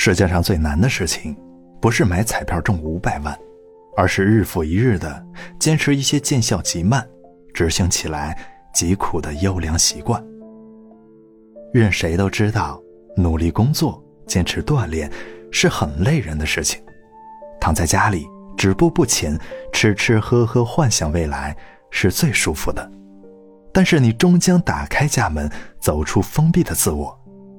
世界上最难的事情，不是买彩票中五百万，而是日复一日的坚持一些见效极慢、执行起来极苦的优良习惯。任谁都知道，努力工作、坚持锻炼是很累人的事情。躺在家里止步不前、吃吃喝喝、幻想未来是最舒服的。但是你终将打开家门，走出封闭的自我。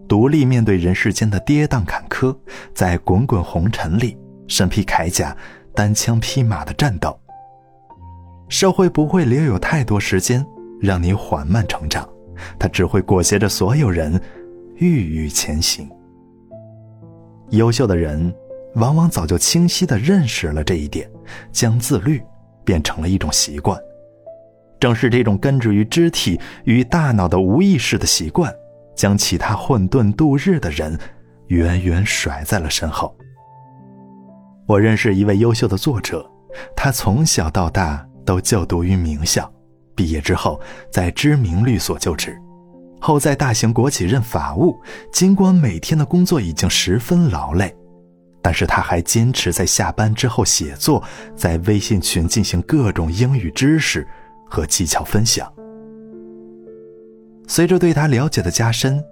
独立面对人世间的跌宕坎坷，在滚滚红尘里，身披铠甲，单枪匹马的战斗。社会不会留有太多时间让你缓慢成长，它只会裹挟着所有人，郁郁前行。优秀的人，往往早就清晰地认识了这一点，将自律变成了一种习惯。正是这种根植于肢体与大脑的无意识的习惯。将其他混沌度日的人远远甩在了身后。我认识一位优秀的作者，他从小到大都就读于名校，毕业之后在知名律所就职，后在大型国企任法务。尽管每天的工作已经十分劳累，但是他还坚持在下班之后写作，在微信群进行各种英语知识和技巧分享。随着对他了解的加深，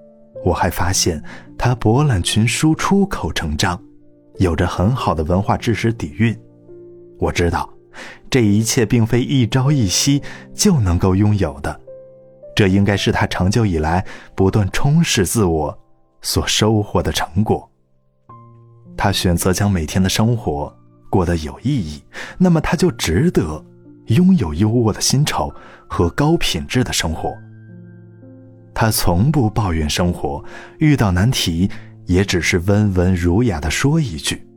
我还发现他博览群书、出口成章，有着很好的文化知识底蕴。我知道，这一切并非一朝一夕就能够拥有的，这应该是他长久以来不断充实自我所收获的成果。他选择将每天的生活过得有意义，那么他就值得拥有优渥的薪酬和高品质的生活。他从不抱怨生活，遇到难题也只是温文儒雅的说一句：“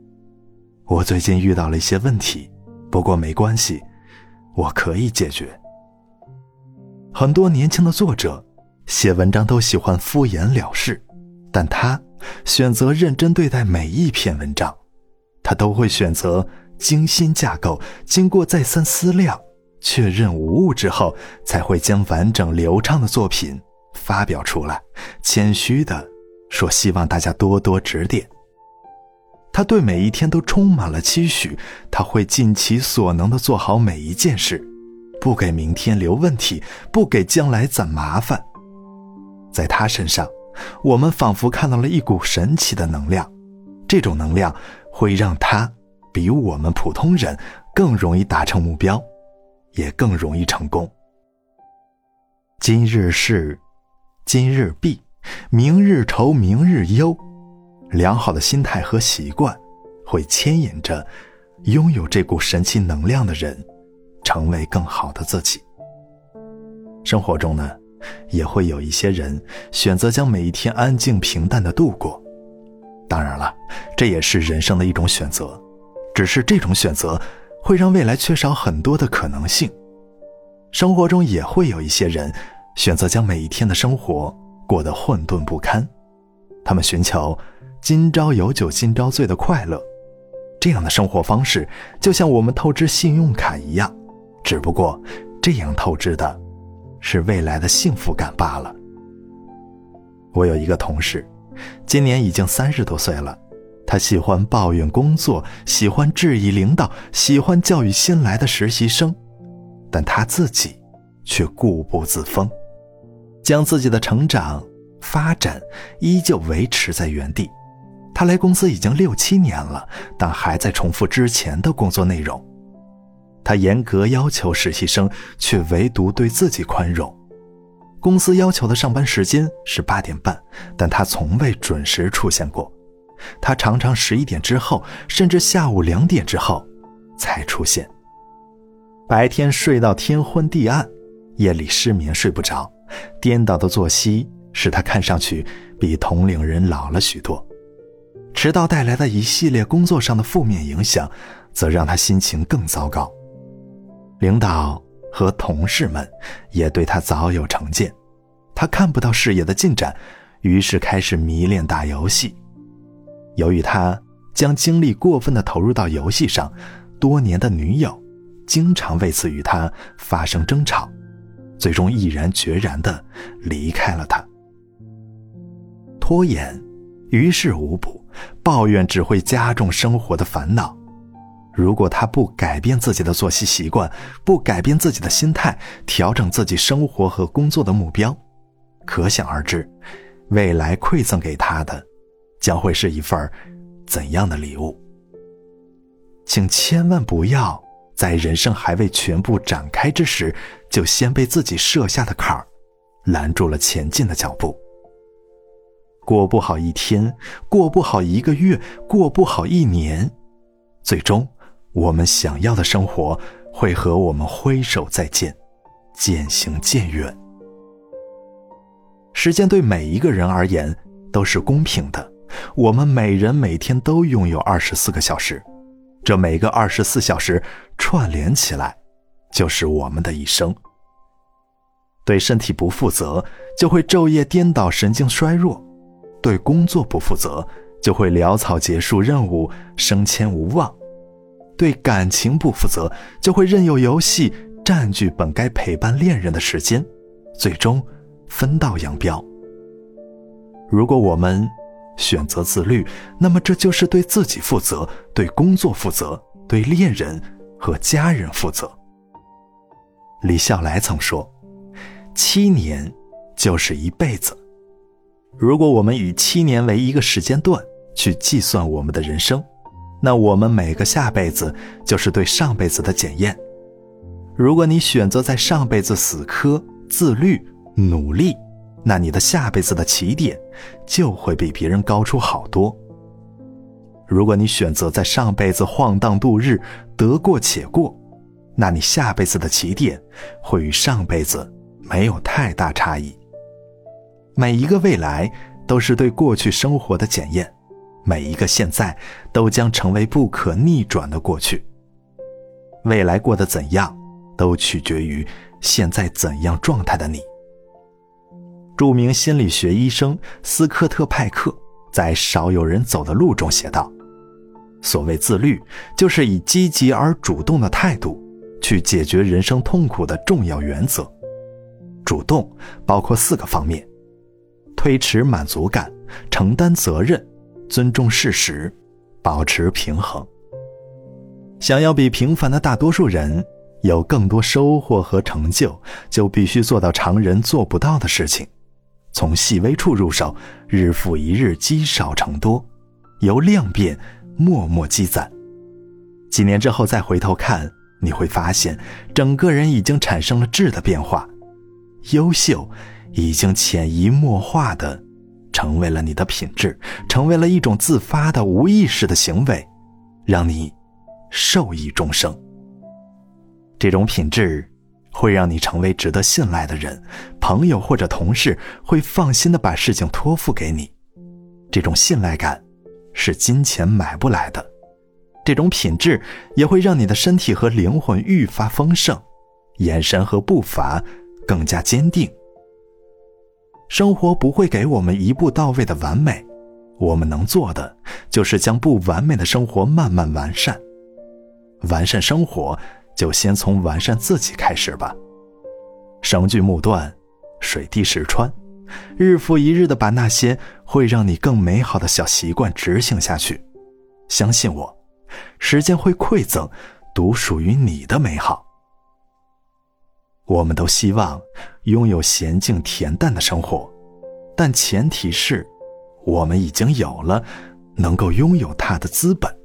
我最近遇到了一些问题，不过没关系，我可以解决。”很多年轻的作者写文章都喜欢敷衍了事，但他选择认真对待每一篇文章，他都会选择精心架构，经过再三思量、确认无误之后，才会将完整流畅的作品。发表出来，谦虚的说：“希望大家多多指点。”他对每一天都充满了期许，他会尽其所能的做好每一件事，不给明天留问题，不给将来攒麻烦。在他身上，我们仿佛看到了一股神奇的能量，这种能量会让他比我们普通人更容易达成目标，也更容易成功。今日事。今日毕，明日愁，明日忧。良好的心态和习惯，会牵引着拥有这股神奇能量的人，成为更好的自己。生活中呢，也会有一些人选择将每一天安静平淡的度过。当然了，这也是人生的一种选择，只是这种选择会让未来缺少很多的可能性。生活中也会有一些人。选择将每一天的生活过得混沌不堪，他们寻求“今朝有酒今朝醉”的快乐，这样的生活方式就像我们透支信用卡一样，只不过这样透支的，是未来的幸福感罢了。我有一个同事，今年已经三十多岁了，他喜欢抱怨工作，喜欢质疑领导，喜欢教育新来的实习生，但他自己却固步自封。将自己的成长发展依旧维持在原地，他来公司已经六七年了，但还在重复之前的工作内容。他严格要求实习生，却唯独对自己宽容。公司要求的上班时间是八点半，但他从未准时出现过。他常常十一点之后，甚至下午两点之后才出现。白天睡到天昏地暗，夜里失眠睡不着。颠倒的作息使他看上去比同龄人老了许多，迟到带来的一系列工作上的负面影响，则让他心情更糟糕。领导和同事们也对他早有成见，他看不到事业的进展，于是开始迷恋打游戏。由于他将精力过分的投入到游戏上，多年的女友经常为此与他发生争吵。最终毅然决然的离开了他。拖延，于事无补，抱怨只会加重生活的烦恼。如果他不改变自己的作息习惯，不改变自己的心态，调整自己生活和工作的目标，可想而知，未来馈赠给他的，将会是一份怎样的礼物？请千万不要在人生还未全部展开之时，就先被自己设下的坎儿拦住了前进的脚步。过不好一天，过不好一个月，过不好一年，最终。我们想要的生活会和我们挥手再见，渐行渐远。时间对每一个人而言都是公平的，我们每人每天都拥有二十四个小时，这每个二十四小时串联起来，就是我们的一生。对身体不负责，就会昼夜颠倒、神经衰弱；对工作不负责，就会潦草结束任务、升迁无望。对感情不负责，就会任由游戏占据本该陪伴恋人的时间，最终分道扬镳。如果我们选择自律，那么这就是对自己负责，对工作负责，对恋人和家人负责。李笑来曾说：“七年就是一辈子。”如果我们以七年为一个时间段去计算我们的人生。那我们每个下辈子就是对上辈子的检验。如果你选择在上辈子死磕、自律、努力，那你的下辈子的起点就会比别人高出好多。如果你选择在上辈子晃荡度日、得过且过，那你下辈子的起点会与上辈子没有太大差异。每一个未来都是对过去生活的检验。每一个现在都将成为不可逆转的过去。未来过得怎样，都取决于现在怎样状态的你。著名心理学医生斯科特·派克在《少有人走的路》中写道：“所谓自律，就是以积极而主动的态度去解决人生痛苦的重要原则。主动包括四个方面：推迟满足感，承担责任。”尊重事实，保持平衡。想要比平凡的大多数人有更多收获和成就，就必须做到常人做不到的事情。从细微处入手，日复一日积少成多，由量变默默积攒。几年之后再回头看，你会发现，整个人已经产生了质的变化，优秀已经潜移默化的。成为了你的品质，成为了一种自发的无意识的行为，让你受益终生。这种品质会让你成为值得信赖的人，朋友或者同事会放心的把事情托付给你。这种信赖感是金钱买不来的，这种品质也会让你的身体和灵魂愈发丰盛，眼神和步伐更加坚定。生活不会给我们一步到位的完美，我们能做的就是将不完美的生活慢慢完善。完善生活，就先从完善自己开始吧。绳锯木断，水滴石穿，日复一日的把那些会让你更美好的小习惯执行下去。相信我，时间会馈赠独属于你的美好。我们都希望拥有娴静恬淡的生活，但前提是，我们已经有了能够拥有它的资本。